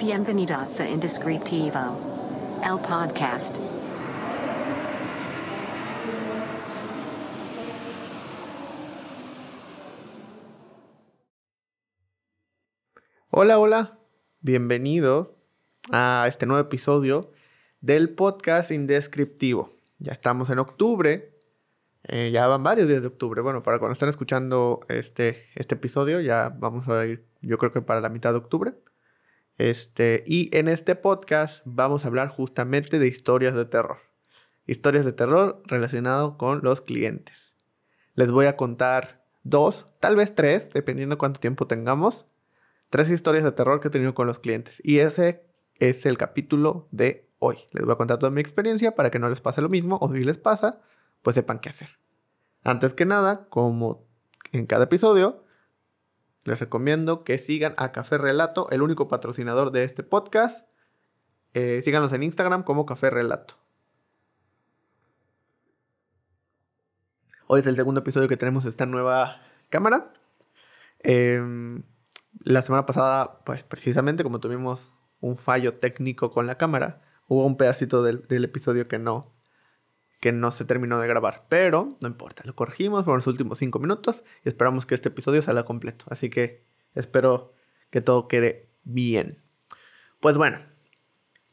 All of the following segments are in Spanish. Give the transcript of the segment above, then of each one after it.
Bienvenidos a Indescriptivo, el podcast. Hola, hola, bienvenido a este nuevo episodio del podcast Indescriptivo. Ya estamos en octubre, eh, ya van varios días de octubre. Bueno, para cuando están escuchando este, este episodio, ya vamos a ir, yo creo que para la mitad de octubre. Este, y en este podcast vamos a hablar justamente de historias de terror. Historias de terror relacionado con los clientes. Les voy a contar dos, tal vez tres, dependiendo cuánto tiempo tengamos tres historias de terror que he tenido con los clientes. Y ese es el capítulo de hoy. Les voy a contar toda mi experiencia para que no les pase lo mismo o si les pasa, pues sepan qué hacer. Antes que nada, como en cada episodio, les recomiendo que sigan a Café Relato, el único patrocinador de este podcast. Eh, síganos en Instagram como Café Relato. Hoy es el segundo episodio que tenemos esta nueva cámara. Eh, la semana pasada, pues precisamente como tuvimos un fallo técnico con la cámara, hubo un pedacito del, episodio que no, que no se terminó de grabar. Pero no importa, lo corregimos por los últimos cinco minutos y esperamos que este episodio salga completo. Así que espero que todo quede bien. Pues bueno,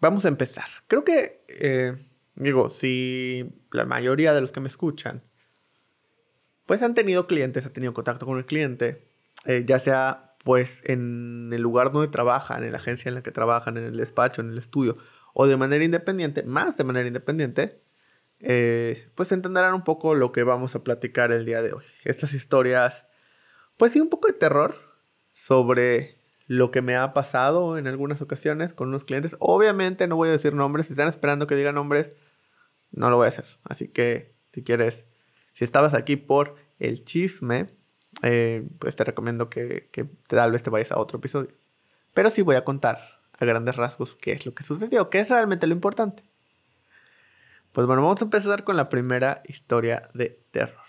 vamos a empezar. Creo que, eh, digo, si la mayoría de los que me escuchan, pues han tenido clientes, han tenido contacto con el cliente, eh, ya sea pues en el lugar donde trabajan, en la agencia en la que trabajan, en el despacho, en el estudio, o de manera independiente, más de manera independiente, eh, pues entenderán un poco lo que vamos a platicar el día de hoy. Estas historias, pues sí, un poco de terror sobre lo que me ha pasado en algunas ocasiones con unos clientes. Obviamente no voy a decir nombres, si están esperando que diga nombres, no lo voy a hacer. Así que si quieres, si estabas aquí por el chisme, eh, pues te recomiendo que, que tal vez te vayas a otro episodio. Pero sí voy a contar a grandes rasgos qué es lo que sucedió, qué es realmente lo importante. Pues bueno, vamos a empezar con la primera historia de terror.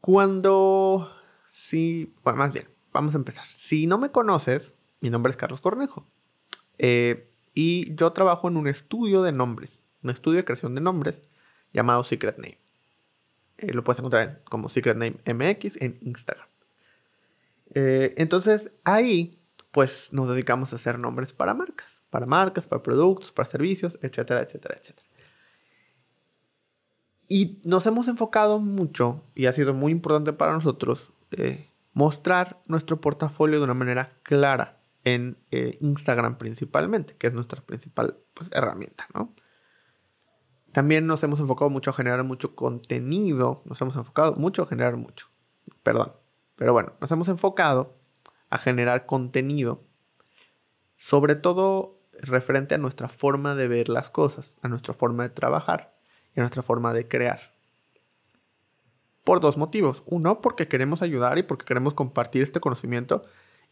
Cuando... Sí, bueno, más bien, vamos a empezar. Si no me conoces, mi nombre es Carlos Cornejo. Eh, y yo trabajo en un estudio de nombres, un estudio de creación de nombres llamado Secret Name. Eh, lo puedes encontrar como Secret Name MX en Instagram. Eh, entonces ahí pues nos dedicamos a hacer nombres para marcas, para marcas, para productos, para servicios, etcétera, etcétera, etcétera. Y nos hemos enfocado mucho, y ha sido muy importante para nosotros, eh, mostrar nuestro portafolio de una manera clara en Instagram principalmente, que es nuestra principal pues, herramienta, ¿no? También nos hemos enfocado mucho a generar mucho contenido. Nos hemos enfocado mucho a generar mucho. Perdón. Pero bueno, nos hemos enfocado a generar contenido. Sobre todo referente a nuestra forma de ver las cosas, a nuestra forma de trabajar y a nuestra forma de crear. Por dos motivos. Uno, porque queremos ayudar y porque queremos compartir este conocimiento.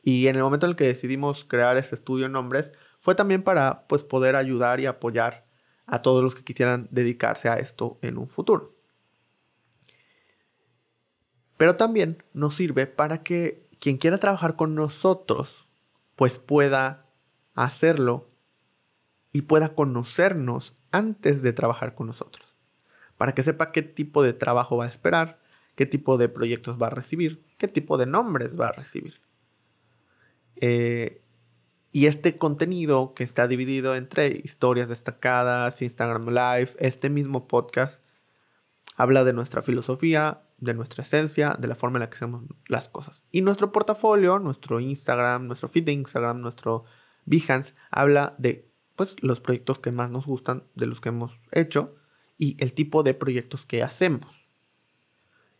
Y en el momento en el que decidimos crear este estudio en nombres, fue también para pues, poder ayudar y apoyar a todos los que quisieran dedicarse a esto en un futuro. Pero también nos sirve para que quien quiera trabajar con nosotros, pues pueda hacerlo y pueda conocernos antes de trabajar con nosotros. Para que sepa qué tipo de trabajo va a esperar, qué tipo de proyectos va a recibir, qué tipo de nombres va a recibir. Eh, y este contenido que está dividido entre historias destacadas, Instagram Live, este mismo podcast, habla de nuestra filosofía, de nuestra esencia, de la forma en la que hacemos las cosas. Y nuestro portafolio, nuestro Instagram, nuestro feed de Instagram, nuestro Behance, habla de pues, los proyectos que más nos gustan, de los que hemos hecho y el tipo de proyectos que hacemos.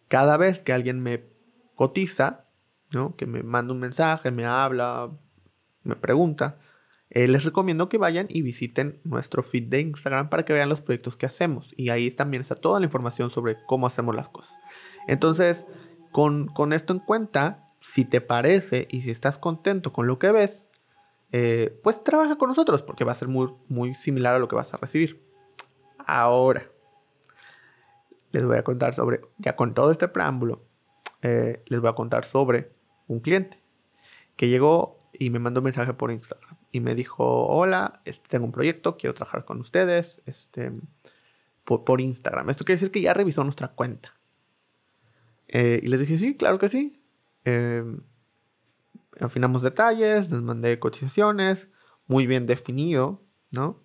Cada vez que alguien me cotiza, ¿no? que me manda un mensaje, me habla, me pregunta, eh, les recomiendo que vayan y visiten nuestro feed de Instagram para que vean los proyectos que hacemos. Y ahí también está toda la información sobre cómo hacemos las cosas. Entonces, con, esto en cuenta, si te parece y si estás contento con lo que ves, eh, pues trabaja con nosotros porque va a ser muy, muy similar a lo que vas a recibir. Ahora, les voy a contar sobre, ya con todo este preámbulo, eh, les voy a contar sobre un cliente que llegó y me mandó un mensaje por Instagram y me dijo, hola, este, tengo un proyecto, quiero trabajar con ustedes este, por, Instagram. Esto quiere decir que ya revisó nuestra cuenta. Eh, y les dije, sí, claro que sí. Em, afinamos detalles, les mandé cotizaciones, muy bien definido, ¿no?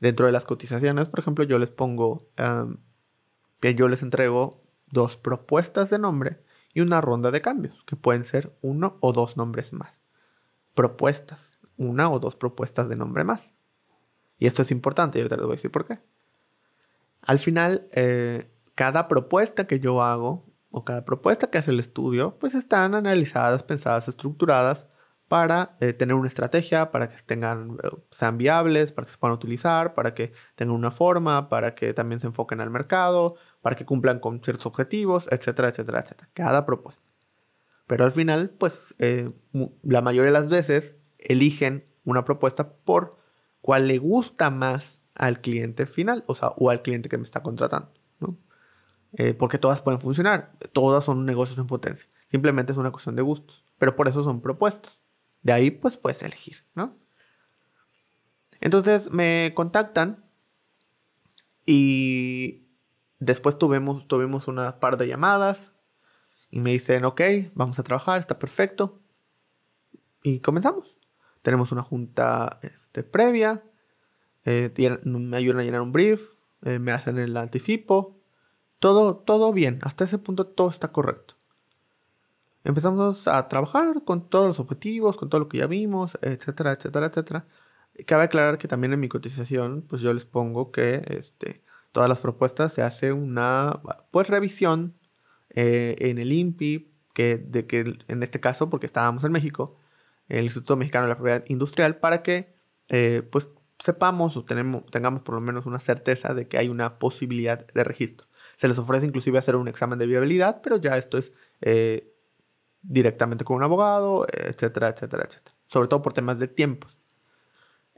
Dentro de las cotizaciones, por ejemplo, yo les pongo yo les entrego dos propuestas de nombre y una ronda de cambios, que pueden ser uno o dos nombres más. Propuestas, una o dos propuestas de nombre más. Y esto es importante, y ahorita les voy a decir por qué. Al final, eh, cada propuesta que yo hago o cada propuesta que hace el estudio, pues están analizadas, pensadas, estructuradas para eh, tener una estrategia, para que tengan, eh, sean viables, para que se puedan utilizar, para que tengan una forma, para que también se enfoquen al mercado, para que cumplan con ciertos objetivos, etcétera, etcétera, etcétera. Cada propuesta. Pero al final, pues eh, la mayoría de las veces eligen una propuesta por cuál le gusta más al cliente final, o sea, o al cliente que me está contratando. Eh, porque todas pueden funcionar, todas son negocios en potencia. Simplemente es una cuestión de gustos, pero por eso son propuestas. De ahí pues puedes elegir, ¿no? Entonces me contactan y después tuvimos, tuvimos una par de llamadas y me dicen, ok, vamos a trabajar, está perfecto. Y comenzamos. Tenemos una junta este, previa, eh, me ayudan a llenar un brief, eh, me hacen el anticipo, todo, todo bien, hasta ese punto todo está correcto. Empezamos a trabajar con todos los objetivos, con todo lo que ya vimos, etcétera, etcétera, etcétera. Cabe aclarar que también en mi cotización, pues yo les pongo que este, todas las propuestas se hace una pues revisión eh, en el INPI, que, de que en este caso, porque estábamos en México, el Instituto Mexicano de la Propiedad Industrial, para que eh, pues sepamos o tenemos, tengamos por lo menos una certeza de que hay una posibilidad de registro. Se les ofrece inclusive hacer un examen de viabilidad, pero ya esto es eh, directamente con un abogado, etcétera, etcétera, etcétera. Sobre todo por temas de tiempos.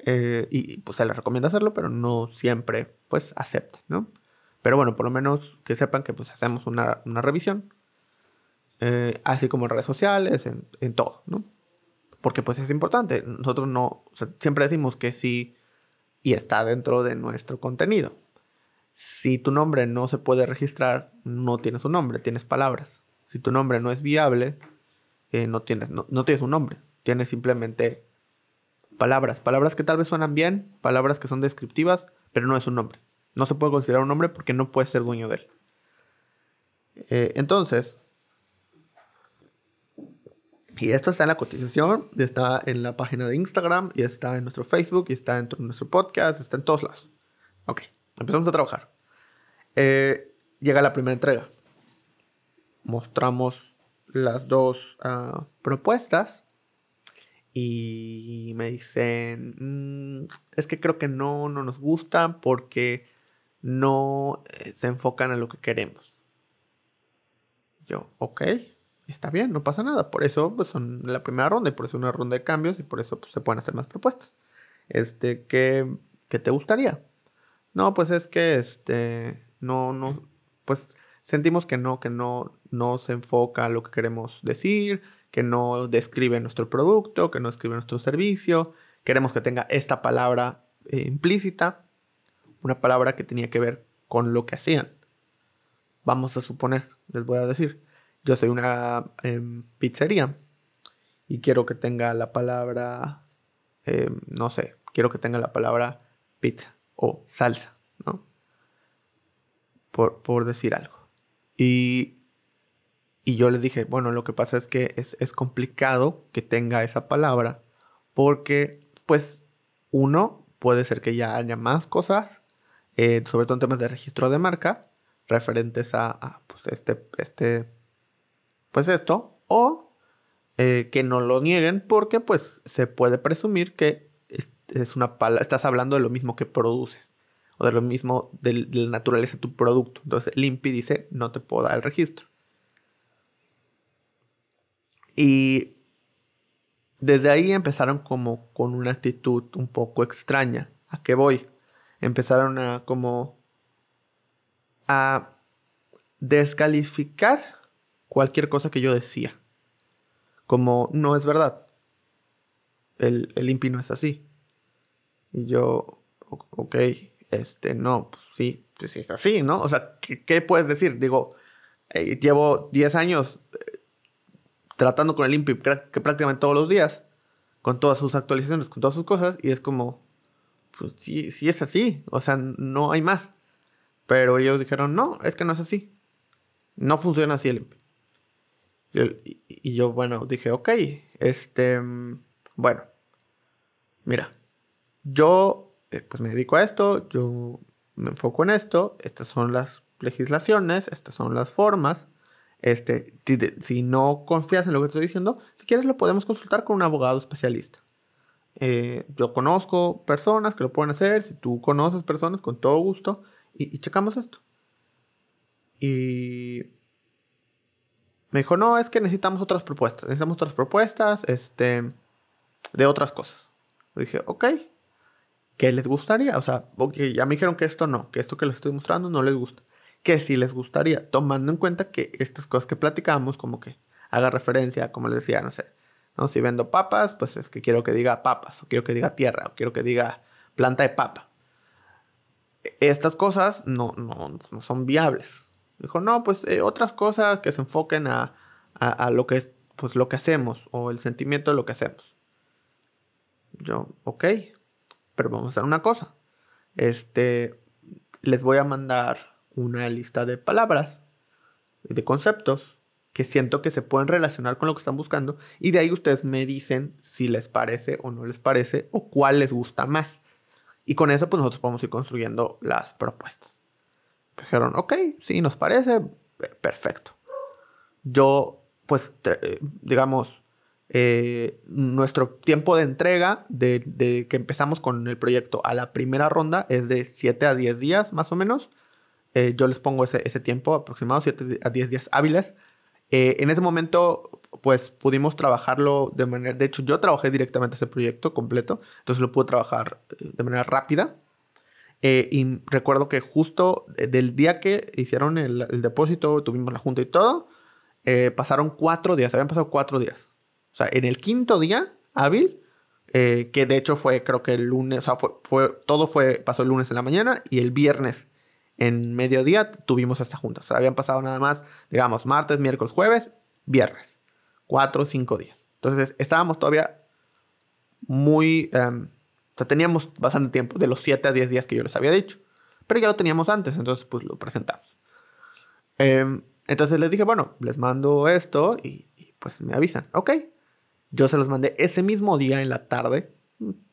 Eh, y pues se les recomienda hacerlo, pero no siempre pues acepta, ¿no? Pero bueno, por lo menos que sepan que pues hacemos una, revisión. Eh, así como en redes sociales, en, en, todo, ¿no? Porque pues es importante. Nosotros no, siempre decimos que sí y está dentro de nuestro contenido. Si tu nombre no se puede registrar, no tienes un nombre, tienes palabras. Si tu nombre no es viable, eh, no, tienes, no, tienes un nombre, tienes simplemente palabras. Palabras que tal vez suenan bien, palabras que son descriptivas, pero no es un nombre. No se puede considerar un nombre porque no puedes ser dueño de él. Eh, entonces, y esto está en la cotización, está en la página de Instagram, y está en nuestro Facebook, y está en nuestro podcast, está en todos lados. Ok. Empezamos a trabajar. Eh, llega la primera entrega. Mostramos las dos ah, propuestas y me dicen, mm, es que creo que no, no nos gustan porque no eh, se enfocan en lo que queremos. Yo, ok, está bien, no pasa nada. Por eso pues, son la primera ronda y por eso una ronda de cambios y por eso pues, se pueden hacer más propuestas. Este, ¿qué, ¿qué te gustaría? No, pues es que este, no, no, pues sentimos que no, que no, no se enfoca a lo que queremos decir, que no describe nuestro producto, que no describe nuestro servicio. Queremos que tenga esta palabra eh, implícita, una palabra que tenía que ver con lo que hacían. Vamos a suponer, les voy a decir, yo soy una em, pizzería y quiero que tenga la palabra, em, no sé, quiero que tenga la palabra pizza o salsa, ¿no? Por, decir algo. Y, y, yo les dije, bueno, lo que pasa es que es, complicado que tenga esa palabra porque, pues, uno, puede ser que ya haya más cosas, eh, sobre todo en temas de registro de marca, referentes a, pues, este, este, pues esto, o eh, que no lo nieguen porque, pues, se puede presumir que es una palabra, estás hablando de lo mismo que produces o de lo mismo de, la naturaleza de tu producto. Entonces el INPI dice, no te puedo dar el registro. Y desde ahí empezaron como con una actitud un poco extraña. ¿A qué voy? Empezaron a como a descalificar cualquier cosa que yo decía. Como no es verdad. el, el no es así. Y yo, ok, este, no, pues sí, pues sí es así, ¿no? O sea, ¿qué, puedes decir? Digo, eh, llevo 10 años eh, tratando con el INPI que prácticamente todos los días, con todas sus actualizaciones, con todas sus cosas, y es como, pues sí, sí es así, o sea, no hay más. Pero ellos dijeron, no, es que no es así. No funciona así el INPI. Y, y yo, bueno, dije, ok, este, mm, bueno, mira, yo eh, pues me dedico a esto, yo me enfoco en esto, estas son las legislaciones, estas son las formas. Este, si, no confías en lo que estoy diciendo, si quieres lo podemos consultar con un abogado especialista. Eh, yo conozco personas que lo pueden hacer, si tú conoces personas, con todo gusto, y, y checamos esto. Y me dijo, no, es que necesitamos otras propuestas, necesitamos otras propuestas, este, de otras cosas. Le dije, ok, ¿Qué les gustaría? O sea, ya me dijeron que esto no, que esto que les estoy mostrando no les gusta. Que sí les gustaría, tomando en cuenta que estas cosas que platicamos, como que haga referencia, como les decía, no sé, ¿no? si vendo papas, pues es que quiero que diga papas, o quiero que diga tierra, o quiero que diga planta de papa. Estas cosas no, no, no son viables. Dijo, no, pues eh, otras cosas que se enfoquen a, a, a, lo que es, pues lo que hacemos, o el sentimiento de lo que hacemos. Yo, ok, pero vamos a hacer una cosa. Este, les voy a mandar una lista de palabras, de conceptos que siento que se pueden relacionar con lo que están buscando y de ahí ustedes me dicen si les parece o no les parece o cuál les gusta más. Y con eso pues nosotros podemos ir construyendo las propuestas. Dijeron, ok, sí, nos parece, perfecto. Yo pues eh, digamos eh, nuestro tiempo de entrega de, que empezamos con el proyecto a la primera ronda es de 7 a 10 días más o menos. Eh, yo les pongo ese, tiempo aproximado, 7 a 10 días hábiles. Eh, en ese momento, pues pudimos trabajarlo de manera... De hecho, yo trabajé directamente ese proyecto completo, entonces lo pude trabajar de manera rápida. y recuerdo que justo del día que hicieron el, el depósito, tuvimos la junta y todo, pasaron cuatro días, habían pasado cuatro días. O sea, en el quinto día hábil, eh, que de hecho fue creo que el lunes, o sea, fue, todo fue, pasó el lunes en la mañana y el viernes en mediodía tuvimos esta junta. O sea, habían pasado nada más, digamos, martes, miércoles, jueves, viernes. Cuatro o cinco días. Entonces estábamos todavía muy... Em, o sea, teníamos bastante tiempo, de los 7 a 10 días que yo les había dicho. Pero ya lo teníamos antes, entonces pues lo presentamos. Em, entonces les dije, bueno, les mando esto y, y, pues me avisan. Ok. Yo se los mandé ese mismo día en la tarde,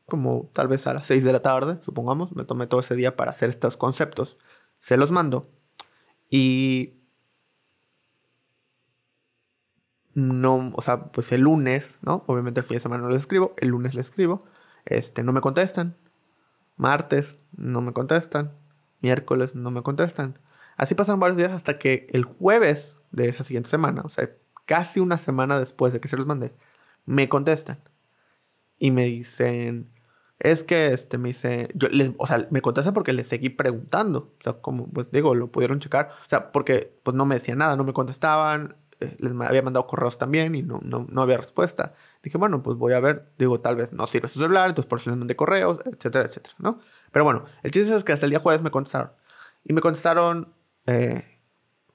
como tal vez a las 6 de la tarde, supongamos. Me tomé todo ese día para hacer estos conceptos. Se los mando. Y... No, o sea, pues el lunes, ¿no? Obviamente el fin de semana no les escribo. El lunes les escribo. Este, no me contestan. Martes, no me contestan. Miércoles, no me contestan. Así pasaron varios días hasta que el jueves de esa siguiente semana, o sea, casi una semana después de que se los mandé, me contestan y me dicen, es que este me dice, yo les, o sea, me contestan porque les seguí preguntando, o sea, como pues digo, lo pudieron checar, o sea, porque pues no me decían nada, no me contestaban, eh, les había mandado correos también y no, no, no, había respuesta. Dije, bueno, pues voy a ver, digo, tal vez no sirve su celular, entonces por eso les mandé correos, etcétera, etcétera, ¿no? Pero bueno, el chiste es que hasta el día jueves me contestaron. Y me contestaron, eh,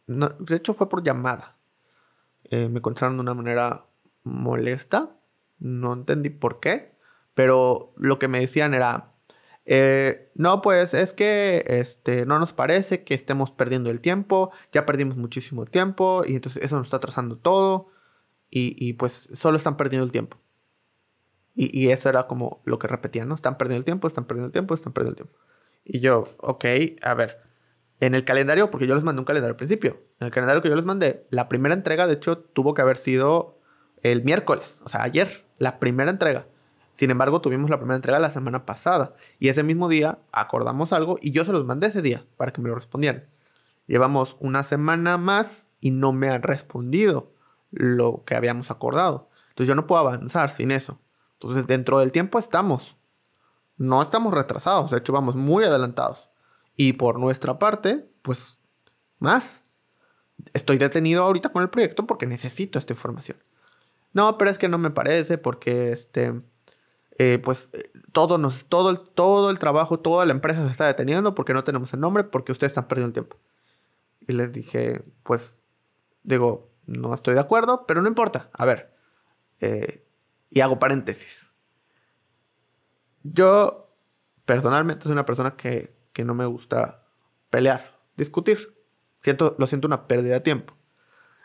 no, de hecho fue por llamada. Eh, me contestaron de una manera molesta. No entendí por qué. Pero lo que me decían era, eh, no, pues es que este, no nos parece que estemos perdiendo el tiempo. Ya perdimos muchísimo tiempo y entonces eso nos está atrasando todo. Y, pues solo están perdiendo el tiempo. Y, y, eso era como lo que repetían, ¿no? Están perdiendo el tiempo, están perdiendo el tiempo, están perdiendo el tiempo. Y yo, ok, a ver. En el calendario, porque yo les mandé un calendario al principio. En el calendario que yo les mandé, la primera entrega, de hecho, tuvo que haber sido el miércoles, o sea, ayer, la primera entrega. Sin embargo, tuvimos la primera entrega la semana pasada y ese mismo día acordamos algo y yo se los mandé ese día para que me lo respondieran. Llevamos una semana más y no me han respondido lo que habíamos acordado. Entonces yo no puedo avanzar sin eso. Entonces dentro del tiempo estamos. No estamos retrasados, de hecho vamos muy adelantados. Y por nuestra parte, pues más. Estoy detenido ahorita con el proyecto porque necesito esta información. No, pero es que no me parece porque este... eh, pues todo, nos, todo, el, todo el trabajo, toda la empresa se está deteniendo porque no tenemos el nombre, porque ustedes están perdiendo tiempo. Y les dije, pues, digo, no estoy de acuerdo, pero no importa. A ver, eh, y hago paréntesis. Yo, personalmente, soy una persona que, que no me gusta pelear, discutir. Siento, lo siento una pérdida de tiempo.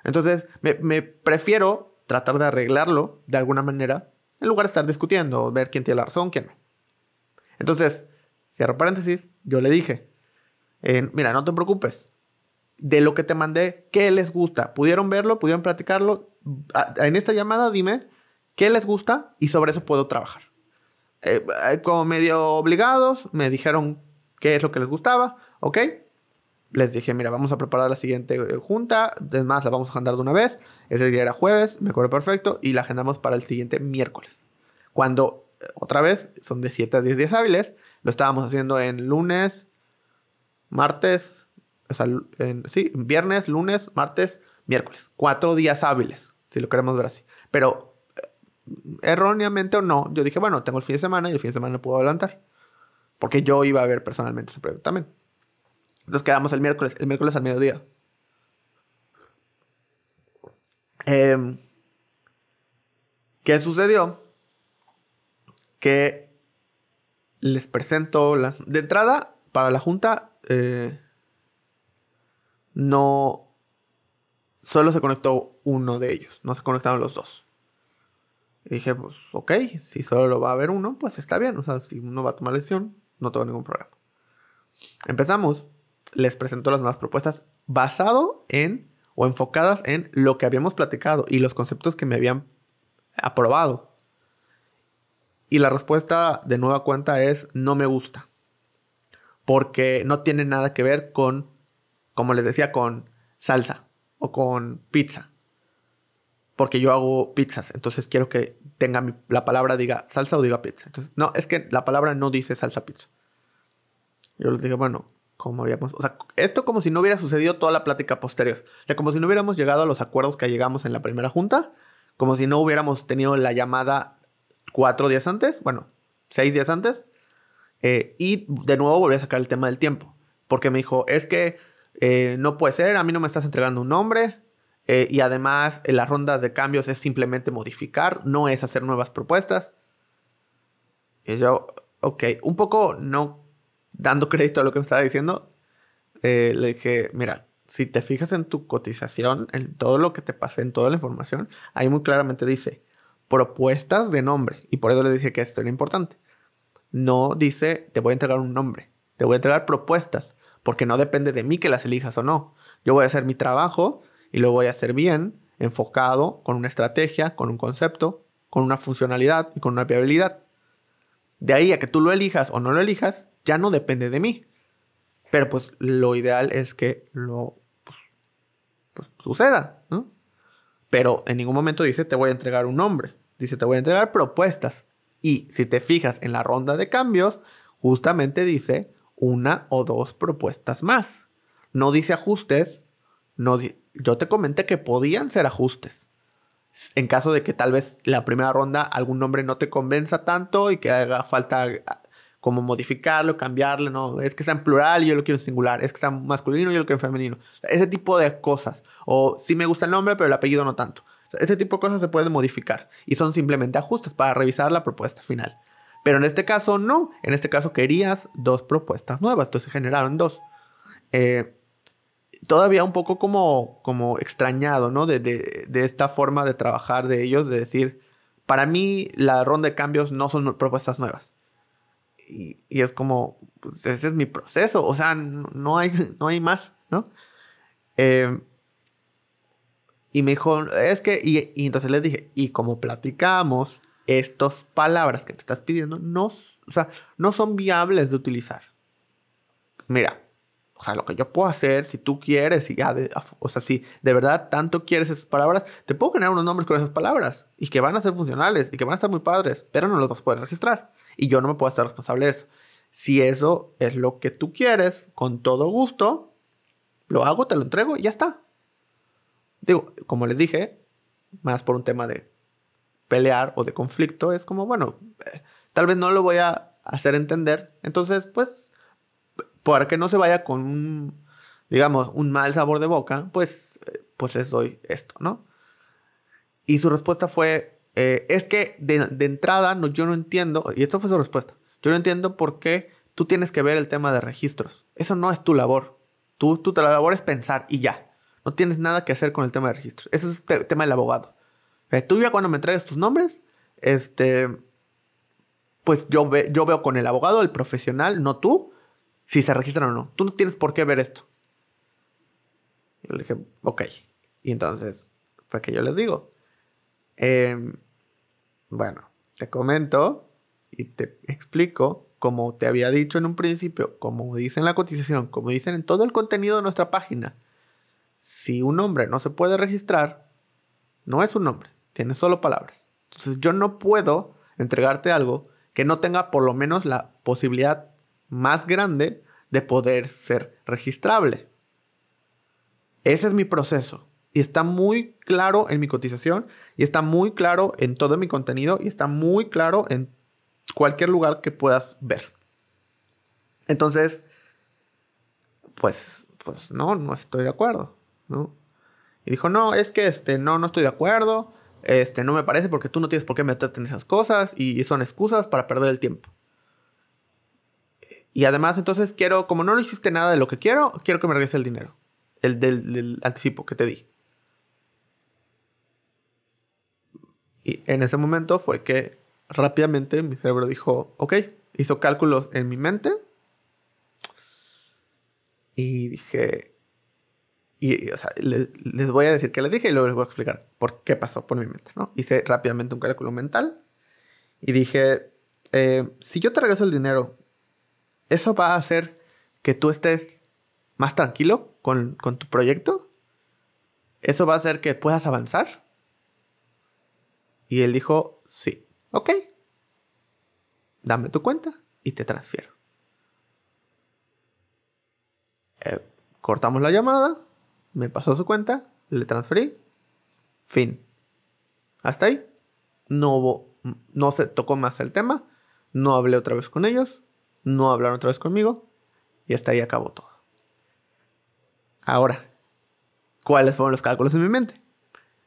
Entonces, me, me prefiero tratar de arreglarlo de alguna manera en lugar de estar discutiendo, ver quién tiene la razón, quién no. Entonces, cierro paréntesis, yo le dije, eh, mira, no te preocupes, de lo que te mandé, ¿qué les gusta? ¿Pudieron verlo? ¿Pudieron platicarlo? En esta llamada dime qué les gusta y sobre eso puedo trabajar. Eh, eh, como medio obligados, me dijeron qué es lo que les gustaba, ¿ok? Les dije, mira, vamos a preparar la siguiente junta, es más, la vamos a agendar de una vez. Ese día era jueves, me acuerdo perfecto, y la agendamos para el siguiente miércoles. Cuando, otra vez, son de 7 a 10 días hábiles, lo estábamos haciendo en lunes, martes, o sea, sí, viernes, lunes, martes, miércoles. Cuatro días hábiles, si lo queremos ver así. Pero eh, erróneamente o no, yo dije, bueno, tengo el fin de semana y el fin de semana puedo adelantar. Porque yo iba a ver personalmente ese proyecto también. Entonces quedamos el miércoles, el miércoles al mediodía. Em, ¿Qué sucedió? Que les presento las... De entrada, para la junta, eh, no, solo se conectó uno de ellos, no se conectaron los dos. Y dije, pues ok, si solo lo va a ver uno, pues está bien, o sea, si uno va a tomar la decisión, no tengo ningún problema. Empezamos, les presentó las nuevas propuestas basado en o enfocadas en lo que habíamos platicado y los conceptos que me habían aprobado. Y la respuesta de nueva cuenta es no me gusta. Porque no tiene nada que ver con como les decía, con salsa o con pizza. Porque yo hago pizzas, entonces quiero que tenga la palabra diga salsa o diga pizza. Entonces, no, es que la palabra no dice salsa pizza. Yo les dije, bueno, como habíamos, o sea, esto como si no hubiera sucedido toda la plática posterior. O sea, como si no hubiéramos llegado a los acuerdos que llegamos en la primera junta, como si no hubiéramos tenido la llamada cuatro días antes, bueno, seis días antes, eh, y de nuevo volví a sacar el tema del tiempo, porque me dijo, es que eh, no puede ser, a mí no me estás entregando un nombre. Eh, y además, la ronda de cambios es simplemente modificar, no es hacer nuevas propuestas. Y yo, ok, un poco no dando crédito a lo que me estaba diciendo, eh, le dije, mira, si te fijas en tu cotización, en todo lo que te pasé, en toda la información, ahí muy claramente dice propuestas de nombre. Y por eso le dije que esto era importante. No dice, te voy a entregar un nombre, te voy a entregar propuestas porque no depende de mí que las elijas o no. Yo voy a hacer mi trabajo y lo voy a hacer bien, enfocado, con una estrategia, con un concepto, con una funcionalidad y con una viabilidad. De ahí a que tú lo elijas o no lo elijas, ya no depende de mí. Pero pues lo ideal es que lo pues, pues, suceda, ¿no? Pero en ningún momento dice te voy a entregar un nombre. Dice te voy a entregar propuestas. Y si te fijas en la ronda de cambios, justamente dice una o dos propuestas más. No dice ajustes. No yo te comenté que podían ser ajustes. En caso de que tal vez la primera ronda algún nombre no te convenza tanto y que haga falta ah, como modificarlo, cambiarle, no, es que sea en plural y yo lo quiero en singular, es que sea masculino y yo lo quiero en femenino. Ese tipo de cosas. O sí me gusta el nombre, pero el apellido no tanto. Ese tipo de cosas se pueden modificar y son simplemente ajustes para revisar la propuesta final. Pero en este caso no. En este caso querías dos propuestas nuevas. Entonces generaron dos. Eh, todavía un poco como, como extrañado, ¿no? De, esta forma de trabajar de ellos, de decir, para mí la ronda de cambios no son propuestas nuevas. Y, es como, pues ese es mi proceso, o sea, no, hay, no hay más, ¿no? Eh, y me dijo, es que, y, y, entonces les dije, y como platicamos, estas palabras que me estás pidiendo no, o sea, no son viables de utilizar. Mira, o sea, lo que yo puedo hacer, si tú quieres, y ya o sea, si de verdad tanto quieres esas palabras, te puedo generar unos nombres con esas palabras y que van a ser funcionales y que van a estar muy padres, pero no los vas a poder registrar. Y yo no me puedo hacer responsable de eso. Si eso es lo que tú quieres, con todo gusto, lo hago, te lo entrego y ya está. Digo, como les dije, más por un tema de pelear o de conflicto, es como, bueno, eh, tal vez no lo voy a hacer entender. Entonces, pues, para que no se vaya con un, digamos, un mal sabor de boca, pues, eh, pues les doy esto, ¿no? Y su respuesta fue, eh, es que de, entrada no, yo no entiendo, y esto fue su respuesta, yo no entiendo por qué tú tienes que ver el tema de registros. Eso no es tu labor. Tú, tu labor es pensar y ya. No tienes nada que hacer con el tema de registros. Eso es el tema del abogado. Tú ya cuando me traes tus nombres, este, pues yo, yo veo con el abogado, el profesional, no tú, si se registran o no. Tú no tienes por qué ver esto. Yo le dije, ok. Y entonces fue que yo les digo, em, bueno, te comento y te explico como te había dicho en un principio, como dice en la cotización, como dicen en todo el contenido de nuestra página, si un nombre no se puede registrar, no es un nombre, tiene solo palabras. Entonces yo no puedo entregarte algo que no tenga por lo menos la posibilidad más grande de poder ser registrable. Ese es mi proceso. Y está muy claro en mi cotización, y está muy claro en todo mi contenido, y está muy claro en cualquier lugar que puedas ver. Entonces, pues, pues no, no estoy de acuerdo, ¿no? Y dijo, no, es que este, no, no estoy de acuerdo, este, no me parece porque tú no tienes por qué meterte en esas cosas y, son excusas para perder el tiempo. Y además, entonces quiero, como no lo hiciste nada de lo que quiero, quiero que me regrese el dinero, el del anticipo que te di. Y en ese momento fue que rápidamente mi cerebro dijo, ok, hizo cálculos en mi mente. Y dije, y, o sea, les, voy a decir qué les dije y luego les voy a explicar por qué pasó por mi mente, ¿no? Hice rápidamente un cálculo mental y dije, eh, si yo te regreso el dinero, ¿eso va a hacer que tú estés más tranquilo con, con tu proyecto? ¿Eso va a hacer que puedas avanzar? Y él dijo, sí. Ok. Dame tu cuenta y te transfiero. Eh, cortamos la llamada. Me pasó su cuenta. Le transferí. Fin. Hasta ahí. No hubo. No se tocó más el tema. No hablé otra vez con ellos. No hablaron otra vez conmigo. Y hasta ahí acabó todo. Ahora, ¿cuáles fueron los cálculos en mi mente?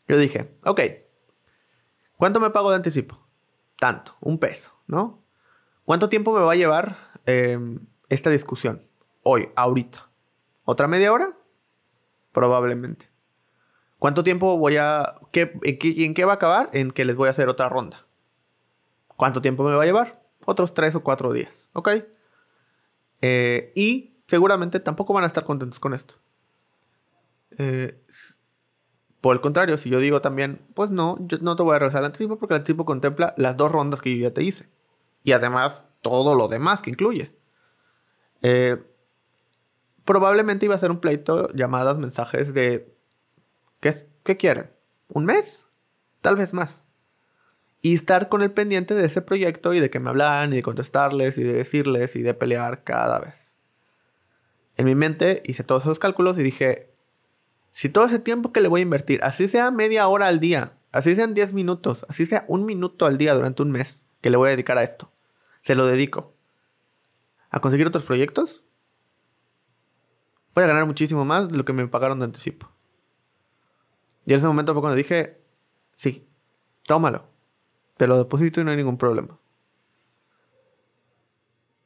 Yo dije, ok, ¿cuánto me pago de anticipo? tanto, un peso, ¿no? ¿Cuánto tiempo me va a llevar em, esta discusión? Hoy, ahorita. ¿Otra media hora? Probablemente. ¿Cuánto tiempo voy a... Qué, en, qué, va a acabar? En que les voy a hacer otra ronda. ¿Cuánto tiempo me va a llevar? Otros tres o cuatro días, ¿ok? Eh, y seguramente tampoco van a estar contentos con esto. Eh, por el contrario, si yo digo también, pues no, yo no te voy a regresar al anticipo porque el anticipo contempla las dos rondas que yo ya te hice. Y además todo lo demás que incluye. Eh, probablemente iba a ser un pleito, llamadas, mensajes de... ¿Qué, ¿Qué quieren? ¿Un mes? Tal vez más. Y estar con el pendiente de ese proyecto y de que me hablaran y de contestarles y de decirles y de pelear cada vez. En mi mente hice todos esos cálculos y dije, si todo ese tiempo que le voy a invertir, así sea media hora al día, así sean 10 minutos, así sea un minuto al día durante un mes que le voy a dedicar a esto, se lo dedico a conseguir otros proyectos, voy a ganar muchísimo más de lo que me pagaron de anticipo. Y en ese momento fue cuando dije, sí, tómalo, te lo deposito y no hay ningún problema.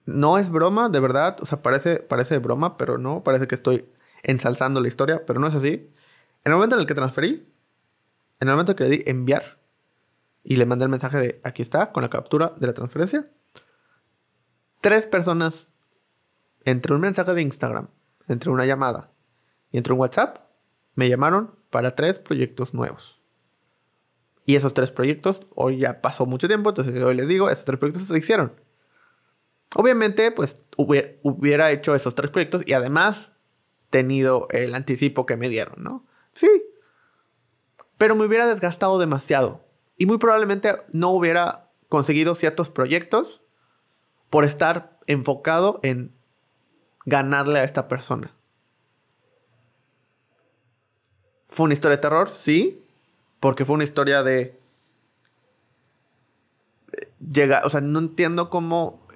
No es broma, de verdad, o sea, parece, parece broma, pero no, parece que estoy ensalzando la historia, pero no es así. En el momento en el que transferí, en el momento en que le di enviar y le mandé el mensaje de aquí está, con la captura de la transferencia, tres personas, entre un mensaje de Instagram, entre una llamada y entre un WhatsApp, me llamaron para tres proyectos nuevos. Y esos tres proyectos, hoy ya pasó mucho tiempo, entonces hoy les digo, esos tres proyectos se hicieron. Obviamente, pues hubiera hecho esos tres proyectos y además tenido el anticipo que me dieron, ¿no? Sí. Pero me hubiera desgastado demasiado. Y muy probablemente no hubiera conseguido ciertos proyectos por estar enfocado en ganarle a esta persona. ¿Fue una historia de terror? Sí. Porque fue una historia de llega, o sea, no entiendo cómo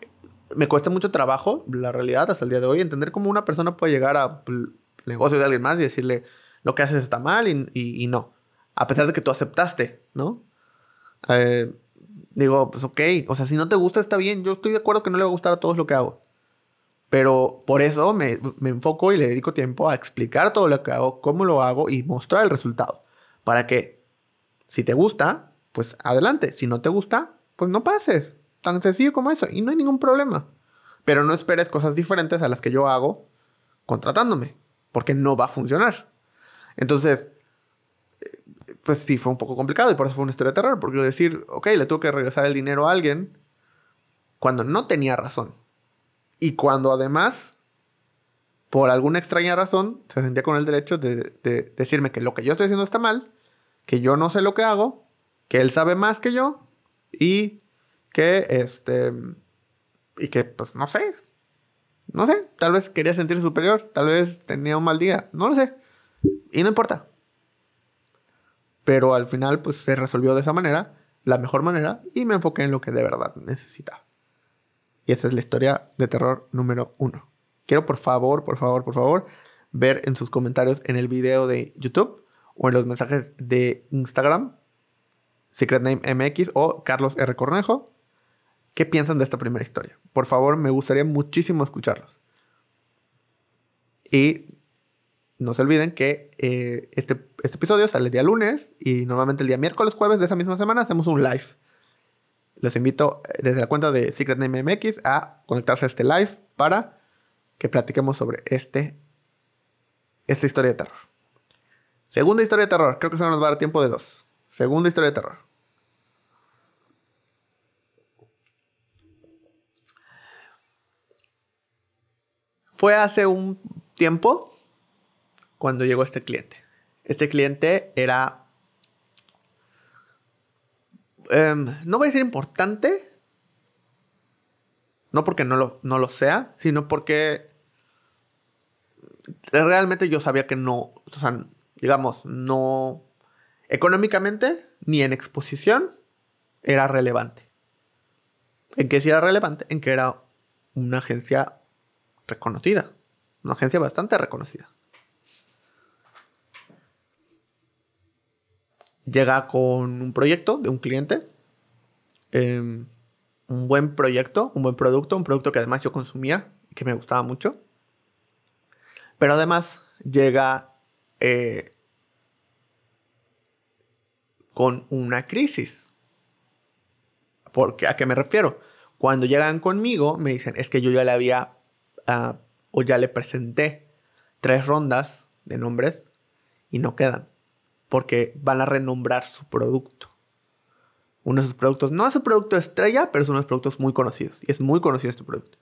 me cuesta mucho trabajo, la realidad, hasta el día de hoy, entender cómo una persona puede llegar al negocio de alguien más y decirle lo que haces está mal y, no. A pesar de que tú aceptaste, ¿no? Eh, digo, pues ok, o sea, si no te gusta está bien, yo estoy de acuerdo que no le va a gustar a todos lo que hago. Pero por eso me, me enfoco y le dedico tiempo a explicar todo lo que hago, cómo lo hago y mostrar el resultado. Para que, si te gusta, pues adelante. Si no te gusta, pues no pases. Tan sencillo como eso. Y no hay ningún problema. Pero no esperes cosas diferentes a las que yo hago contratándome. Porque no va a funcionar. Entonces, eh, pues sí, fue un poco complicado y por eso fue una historia de terror. Porque decir, ok, le tuve que regresar el dinero a alguien cuando no tenía razón. Y cuando además, por alguna extraña razón, se sentía con el derecho de, de decirme que lo que yo estoy haciendo está mal, que yo no sé lo que hago, que él sabe más que yo y que este y que pues no sé. No sé tal vez quería sentirse superior tal vez tenía un mal día no lo sé. Y no importa. Pero al final pues se resolvió de esa manera la mejor manera y me enfoqué en lo que de verdad necesitaba. Y esa es la historia de terror número uno. Quiero por favor por favor por favor ver en sus comentarios en el video de YouTube o en los mensajes de Instagram Secret Name MX o Carlos R. Cornejo. ¿Qué piensan de esta primera historia? Por favor, me gustaría muchísimo escucharlos. Y no se olviden que eh, este, este, episodio sale el día lunes y normalmente el día miércoles, jueves de esa misma semana hacemos un live. Los invito eh, desde la cuenta de Secret Name MX a conectarse a este live para que platiquemos sobre este, esta historia de terror. Segunda historia de terror, creo que se nos va a dar tiempo de dos. Segunda historia de terror. Fue hace un tiempo cuando llegó este cliente. Este cliente era... Em, no voy a decir importante. No porque no lo, no lo sea, sino porque realmente yo sabía que no, o sea, digamos, no, económicamente ni en exposición era relevante. ¿En qué sí era relevante? En que era una agencia reconocida. Una agencia bastante reconocida. Llega con un proyecto de un cliente. Em, un buen proyecto, un buen producto, un producto que además yo consumía que me gustaba mucho. Pero además llega eh, con una crisis. Porque, ¿A qué me refiero? Cuando llegan conmigo, me dicen, es que yo ya le había Ah, o ya le presenté tres rondas de nombres y no quedan. Porque van a renombrar su producto. Uno de sus productos, no es un producto estrella, pero es uno de los productos muy conocidos. Y es muy conocido este producto.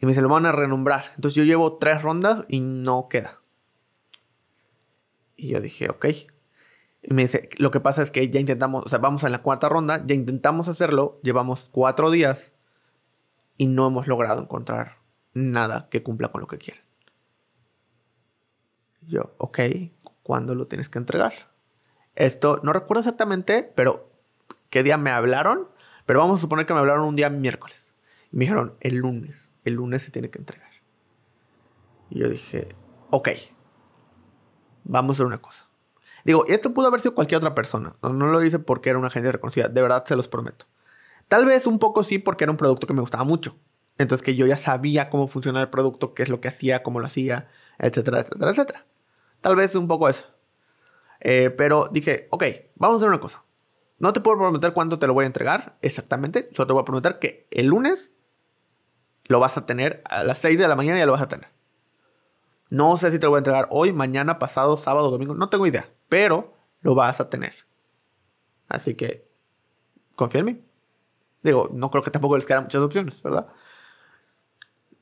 Y me dicen, lo van a renombrar. Entonces yo llevo tres rondas y no queda. Y yo dije, ok. Y me dice, lo que pasa es que ya intentamos, o sea, vamos a la cuarta ronda, ya intentamos hacerlo, llevamos cuatro días y no hemos logrado encontrar nada que cumpla con lo que quieren. Yo, ok, ¿cuándo lo tienes que entregar? Esto, no recuerdo exactamente, pero qué día me hablaron, pero vamos a suponer que me hablaron un día miércoles. Y me dijeron, el lunes, el lunes se tiene que entregar. Y yo dije, ok, vamos a hacer una cosa. Digo, esto pudo haber sido cualquier otra persona. No, no lo hice porque era una agencia reconocida, de verdad se los prometo. Tal vez un poco sí porque era un producto que me gustaba mucho. Entonces que yo ya sabía cómo funcionaba el producto, qué es lo que hacía, cómo lo hacía, etcétera, etcétera, etcétera. Tal vez un poco eso. Eh, pero dije, ok, vamos a hacer una cosa. No te puedo prometer cuándo te lo voy a entregar exactamente. Solo te voy a prometer que el lunes lo vas a tener a las 6 de la mañana ya lo vas a tener. No sé si te lo voy a entregar hoy, mañana, pasado, sábado, domingo. No tengo idea. Pero lo vas a tener. Así que confía en mí. Digo, no creo que tampoco les quedan muchas opciones, ¿verdad?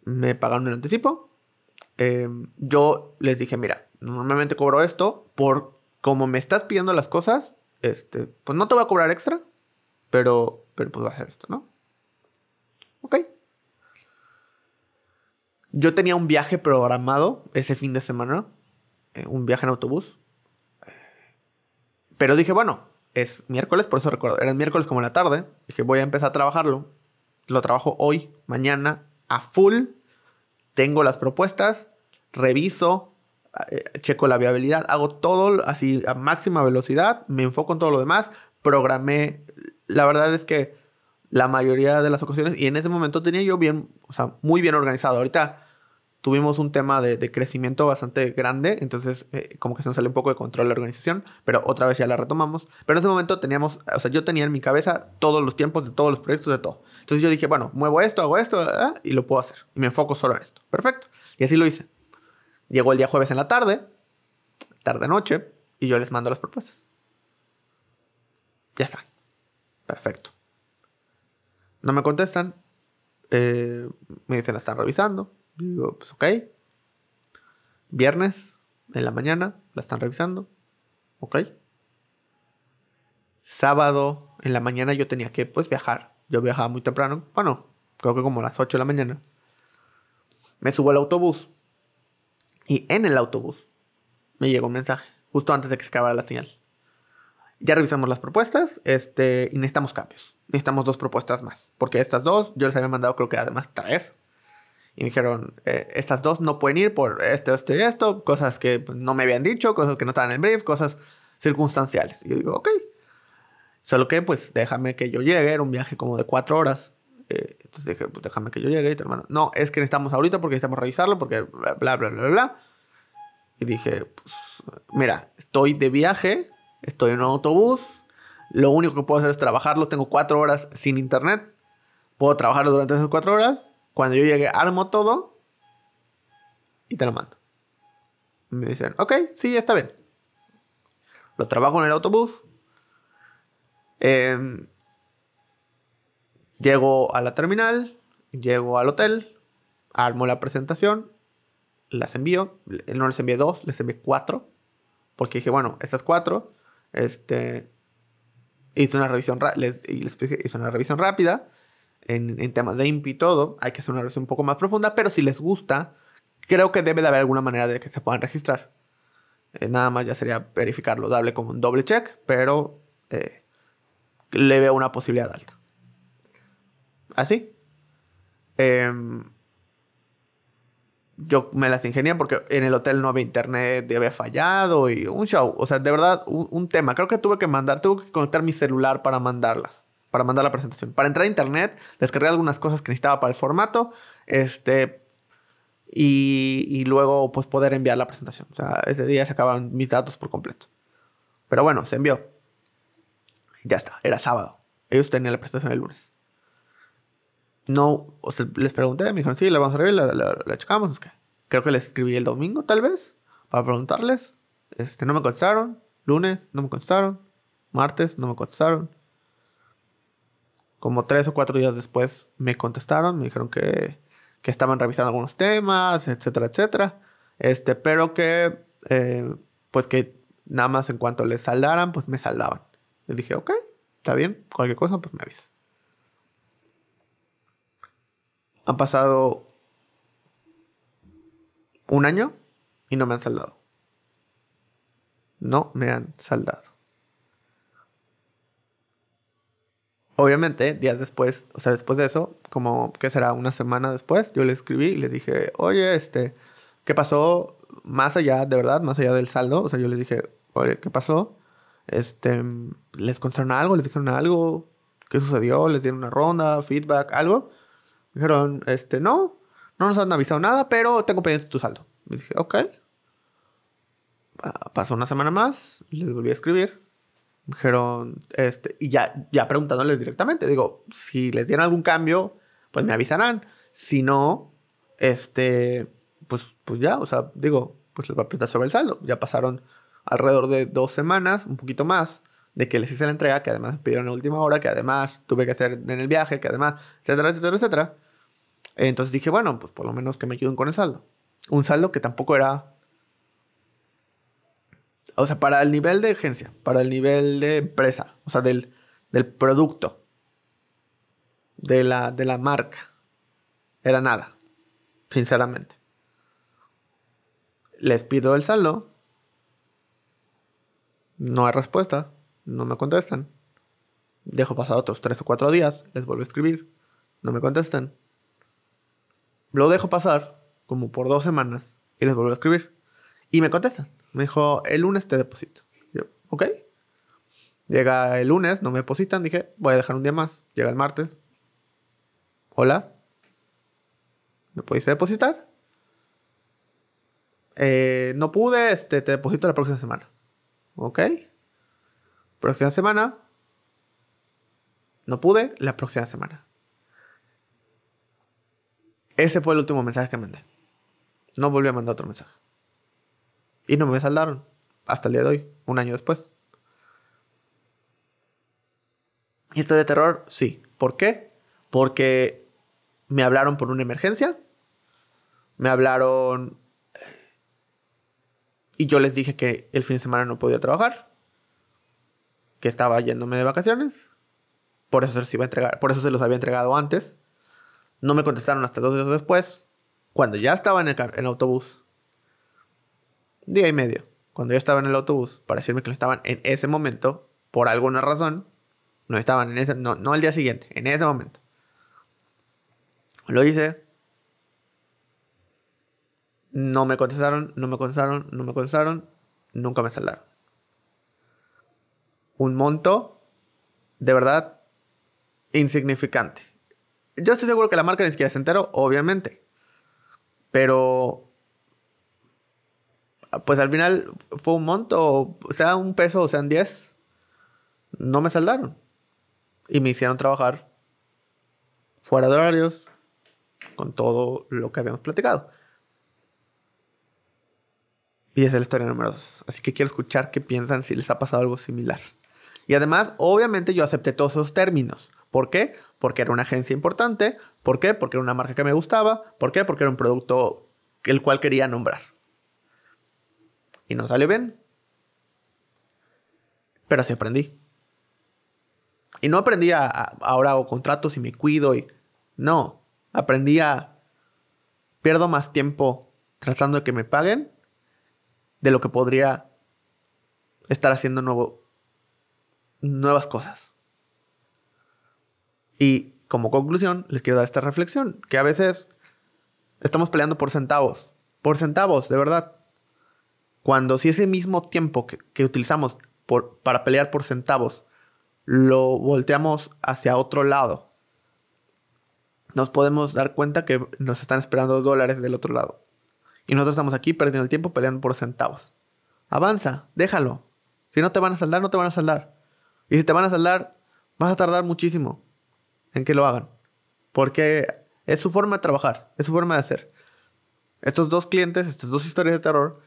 me pagaron el anticipo. Em, yo les dije, mira, normalmente cobro esto por como me estás pidiendo las cosas, este, pues no te voy a cobrar extra, pero, pero pues voy a hacer esto, ¿no? Ok. Yo tenía un viaje programado ese fin de semana, eh, un viaje en autobús. pero dije, bueno, es miércoles, por eso recuerdo, era miércoles como en la tarde. Dije, voy a empezar a trabajarlo. Lo trabajo hoy, mañana, a full. Tengo las propuestas, reviso, eh, checo la viabilidad, hago todo así a máxima velocidad, me enfoco en todo lo demás, programé. La verdad es que la mayoría de las ocasiones, y en ese momento tenía yo bien, o sea, muy bien organizado. Ahorita tuvimos un tema de, crecimiento bastante grande, entonces eh, como que se nos salió un poco de control la organización, pero otra vez ya la retomamos. Pero en ese momento teníamos, o sea, yo tenía en mi cabeza todos los tiempos de todos los proyectos, de todo. Entonces yo dije, bueno, muevo esto, hago esto, ah, y lo puedo hacer. Y me enfoco solo en esto. Perfecto. Y así lo hice. Llegó el día jueves en la tarde, tarde-noche, y yo les mando las propuestas. Ya está. Perfecto. No me contestan. Eh, me dicen, la están revisando Digo, pues ok. Viernes en la mañana la están revisando. Ok. Sábado en la mañana yo tenía que pues viajar. Yo viajaba muy temprano. Bueno, creo que como a las 8 de la mañana. Me subo al autobús. Y en el autobús me llegó un mensaje. Justo antes de que se acabara la señal. Ya revisamos las propuestas. Este, y necesitamos cambios. Necesitamos dos propuestas más. Porque estas dos yo les había mandado creo que además tres. Y dijeron, eh, estas dos no pueden ir por esto, esto y esto, cosas que no me habían dicho, cosas que no estaban en el brief, cosas circunstanciales. Y yo digo, ok. Solo que, pues, déjame que yo llegue, era un viaje como de cuatro horas. Eh, entonces dije, pues déjame que yo llegue y hermano. No, es que necesitamos ahorita porque necesitamos revisarlo, porque bla, bla, bla, bla, bla. Y dije, pues, mira, estoy de viaje, estoy en un autobús, lo único que puedo hacer es trabajarlo, tengo cuatro horas sin internet, puedo trabajarlo durante esas cuatro horas cuando yo llegue, armo todo y te lo mando. Me dicen, ok, sí, está bien. Lo trabajo en el autobús. Em, llego a la terminal, llego al hotel, armo la presentación, las envío. No les envié dos, les envié cuatro. Porque dije, bueno, estas cuatro, este, hice una revisión, les, les hice una revisión rápida en, temas de IMP y todo, hay que hacer una revisión un poco más profunda, pero si les gusta, creo que debe de haber alguna manera de que se puedan registrar. Eh, nada más ya sería verificarlo, darle como un doble check, pero eh, le veo una posibilidad alta. Así. Em, yo me las ingenié porque en el hotel no había internet, había fallado y un show. O sea, de verdad, un, un tema. Creo que tuve que mandar, tuve que conectar mi celular para mandarlas para mandar la presentación. Para entrar a internet, descargué algunas cosas que necesitaba para el formato, este, y, luego pues poder enviar la presentación. O sea, ese día se acabaron mis datos por completo. Pero bueno, se envió. Ya está, era sábado. Ellos tenían la presentación el lunes. No, les pregunté, me dijeron, sí, la vamos a revisar, la, checamos. creo que les escribí el domingo, tal vez, para preguntarles. Este, no me contestaron. Lunes, no me contestaron. Martes, no me contestaron como tres o cuatro días después me contestaron, me dijeron que, que estaban revisando algunos temas, etcétera, etcétera. Este, pero que, eh, pues que nada más en cuanto les saldaran, pues me saldaban. Les dije, ok, está bien, cualquier cosa, pues me avisas. Han pasado un año y no me han saldado. No me han saldado. Obviamente, días después, o sea, después de eso, como que será una semana después, yo le escribí y les dije, oye, este, ¿qué pasó? Más allá, de verdad, más allá del saldo, o sea, yo les dije, oye, ¿qué pasó? Este, ¿les contaron algo? ¿Les dijeron algo? ¿Qué sucedió? ¿Les dieron una ronda? ¿Feedback? ¿Algo? Dijeron, este, no, no nos han avisado nada, pero tengo pendiente tu saldo. Me dije, ok. Pasó una semana más, les volví a escribir dijeron, este, y ya, ya preguntándoles directamente, digo, si les dieron algún cambio, pues me avisarán. Si no, este, pues, pues ya, o sea, digo, pues les va a apretar sobre el saldo. Ya pasaron alrededor de dos semanas, un poquito más, de que les hice la entrega, que además pidieron en la última hora, que además tuve que hacer en el viaje, que además, etcétera, etcétera, etcétera. Entonces dije, bueno, pues por lo menos que me ayuden con el saldo. Un saldo que tampoco era o sea, para el nivel de agencia, para el nivel de empresa, o sea, del, del producto, de la, de la marca, era nada, sinceramente. Les pido el saldo, no hay respuesta, no me contestan. Dejo pasar otros tres o cuatro días, les vuelvo a escribir, no me contestan. Lo dejo pasar como por dos semanas y les vuelvo a escribir. Y me contestan. Me dijo, el lunes te deposito. Yo, ok. Llega el lunes, no me depositan, dije, voy a dejar un día más. Llega el martes. Hola. ¿Me podéis depositar? Eh, no pude, este, te deposito la próxima semana. ¿Ok? Próxima semana. No pude, la próxima semana. Ese fue el último mensaje que mandé. No volví a mandar otro mensaje. Y no me saldaron. Hasta el día de hoy, un año después. ¿Historia de terror? Sí. ¿Por qué? Porque me hablaron por una emergencia. Me hablaron y yo les dije que el fin de semana no podía trabajar. Que estaba yéndome de vacaciones. Por eso se los iba a entregar. Por eso se los había entregado antes. No me contestaron hasta dos días después. Cuando ya estaba en el, autobús. Día y medio. Cuando ya estaba en el autobús. Para decirme que no estaban en ese momento. Por alguna razón. No estaban en ese. No, no al día siguiente. En ese momento. Lo hice. No me contestaron, no me contestaron, no me contestaron, nunca me saldaron. Un monto de verdad insignificante. Yo estoy seguro que la marca ni siquiera se enteró, obviamente. Pero pues al final fue un monto, o sea, un peso, o sean 10, no me saldaron. Y me hicieron trabajar fuera de horarios, con todo lo que habíamos platicado. Y es la historia número dos. Así que quiero escuchar qué piensan si les ha pasado algo similar. Y además, obviamente yo acepté todos esos términos. ¿Por qué? Porque era una agencia importante. ¿Por qué? Porque era una marca que me gustaba. ¿Por qué? Porque era un producto el cual quería nombrar. Y no salió bien. Pero sí aprendí. Y no aprendí a, ahora hago contratos y me cuido y... No, aprendí a... Pierdo más tiempo tratando de que me paguen de lo que podría estar haciendo nuevo, nuevas cosas. Y como conclusión, les quiero dar esta reflexión, que a veces estamos peleando por centavos, por centavos, de verdad. Cuando si ese mismo tiempo que, utilizamos por, para pelear por centavos, lo volteamos hacia otro lado, nos podemos dar cuenta que nos están esperando dólares del otro lado. Y nosotros estamos aquí perdiendo el tiempo peleando por centavos. Avanza, déjalo. Si no te van a saldar, no te van a saldar. Y si te van a saldar, vas a tardar muchísimo en que lo hagan. Porque es su forma de trabajar, es su forma de hacer. Estos dos clientes, estas dos historias de terror,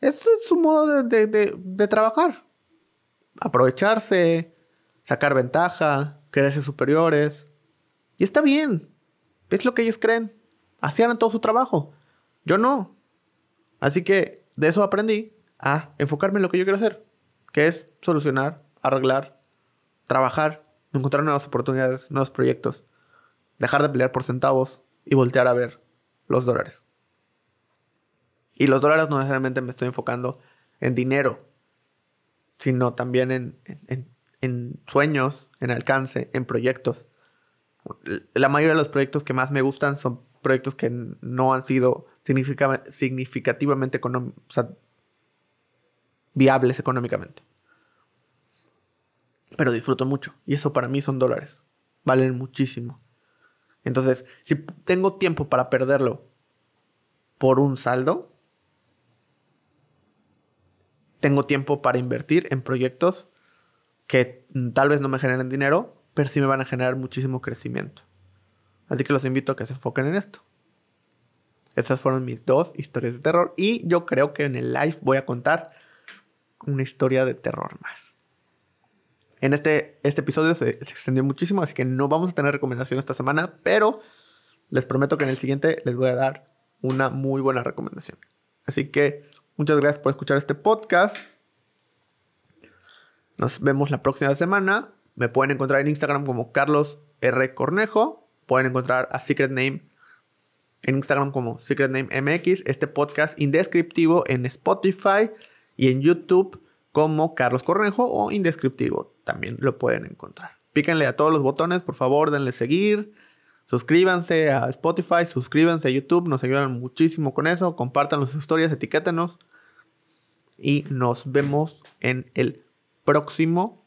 es su modo de, de trabajar. Aprovecharse, sacar ventaja, creerse superiores. Y está bien. Es lo que ellos creen. Hacían todo su trabajo. Yo no. Así que de eso aprendí a enfocarme en lo que yo quiero hacer, que es solucionar, arreglar, trabajar, encontrar nuevas oportunidades, nuevos proyectos, dejar de pelear por centavos y voltear a ver los dólares. Y los dólares no necesariamente me estoy enfocando en dinero, sino también en, en sueños, en alcance, en proyectos. La mayoría de los proyectos que más me gustan son proyectos que no han sido significativamente viables económicamente. Pero disfruto mucho. Y eso para mí son dólares. Valen muchísimo. Entonces, si tengo tiempo para perderlo por un saldo, tengo tiempo para invertir en proyectos que tal vez no me generen dinero, pero sí me van a generar muchísimo crecimiento. Así que los invito a que se enfoquen en esto. Estas fueron mis dos historias de terror y yo creo que en el live voy a contar una historia de terror más. En este, este episodio se, extendió muchísimo, así que no vamos a tener recomendación esta semana, pero les prometo que en el siguiente les voy a dar una muy buena recomendación. Así que muchas gracias por escuchar este podcast. Nos vemos la próxima semana. Me pueden encontrar en Instagram como Carlos R. Cornejo. Pueden encontrar a Secret Name en Instagram como Secret Name MX, este podcast indescriptivo en Spotify y en YouTube como Carlos Cornejo o Indescriptivo. También lo pueden encontrar. Píquenle a todos los botones, por favor, denle seguir. Suscríbanse a Spotify, suscríbanse a YouTube, nos ayudan muchísimo con eso. Compartan las historias, etiquétenos. Y nos vemos en el próximo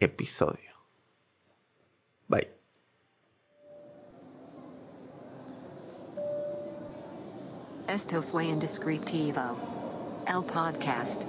episodio. Bye. Esto fue Indescriptivo. El podcast.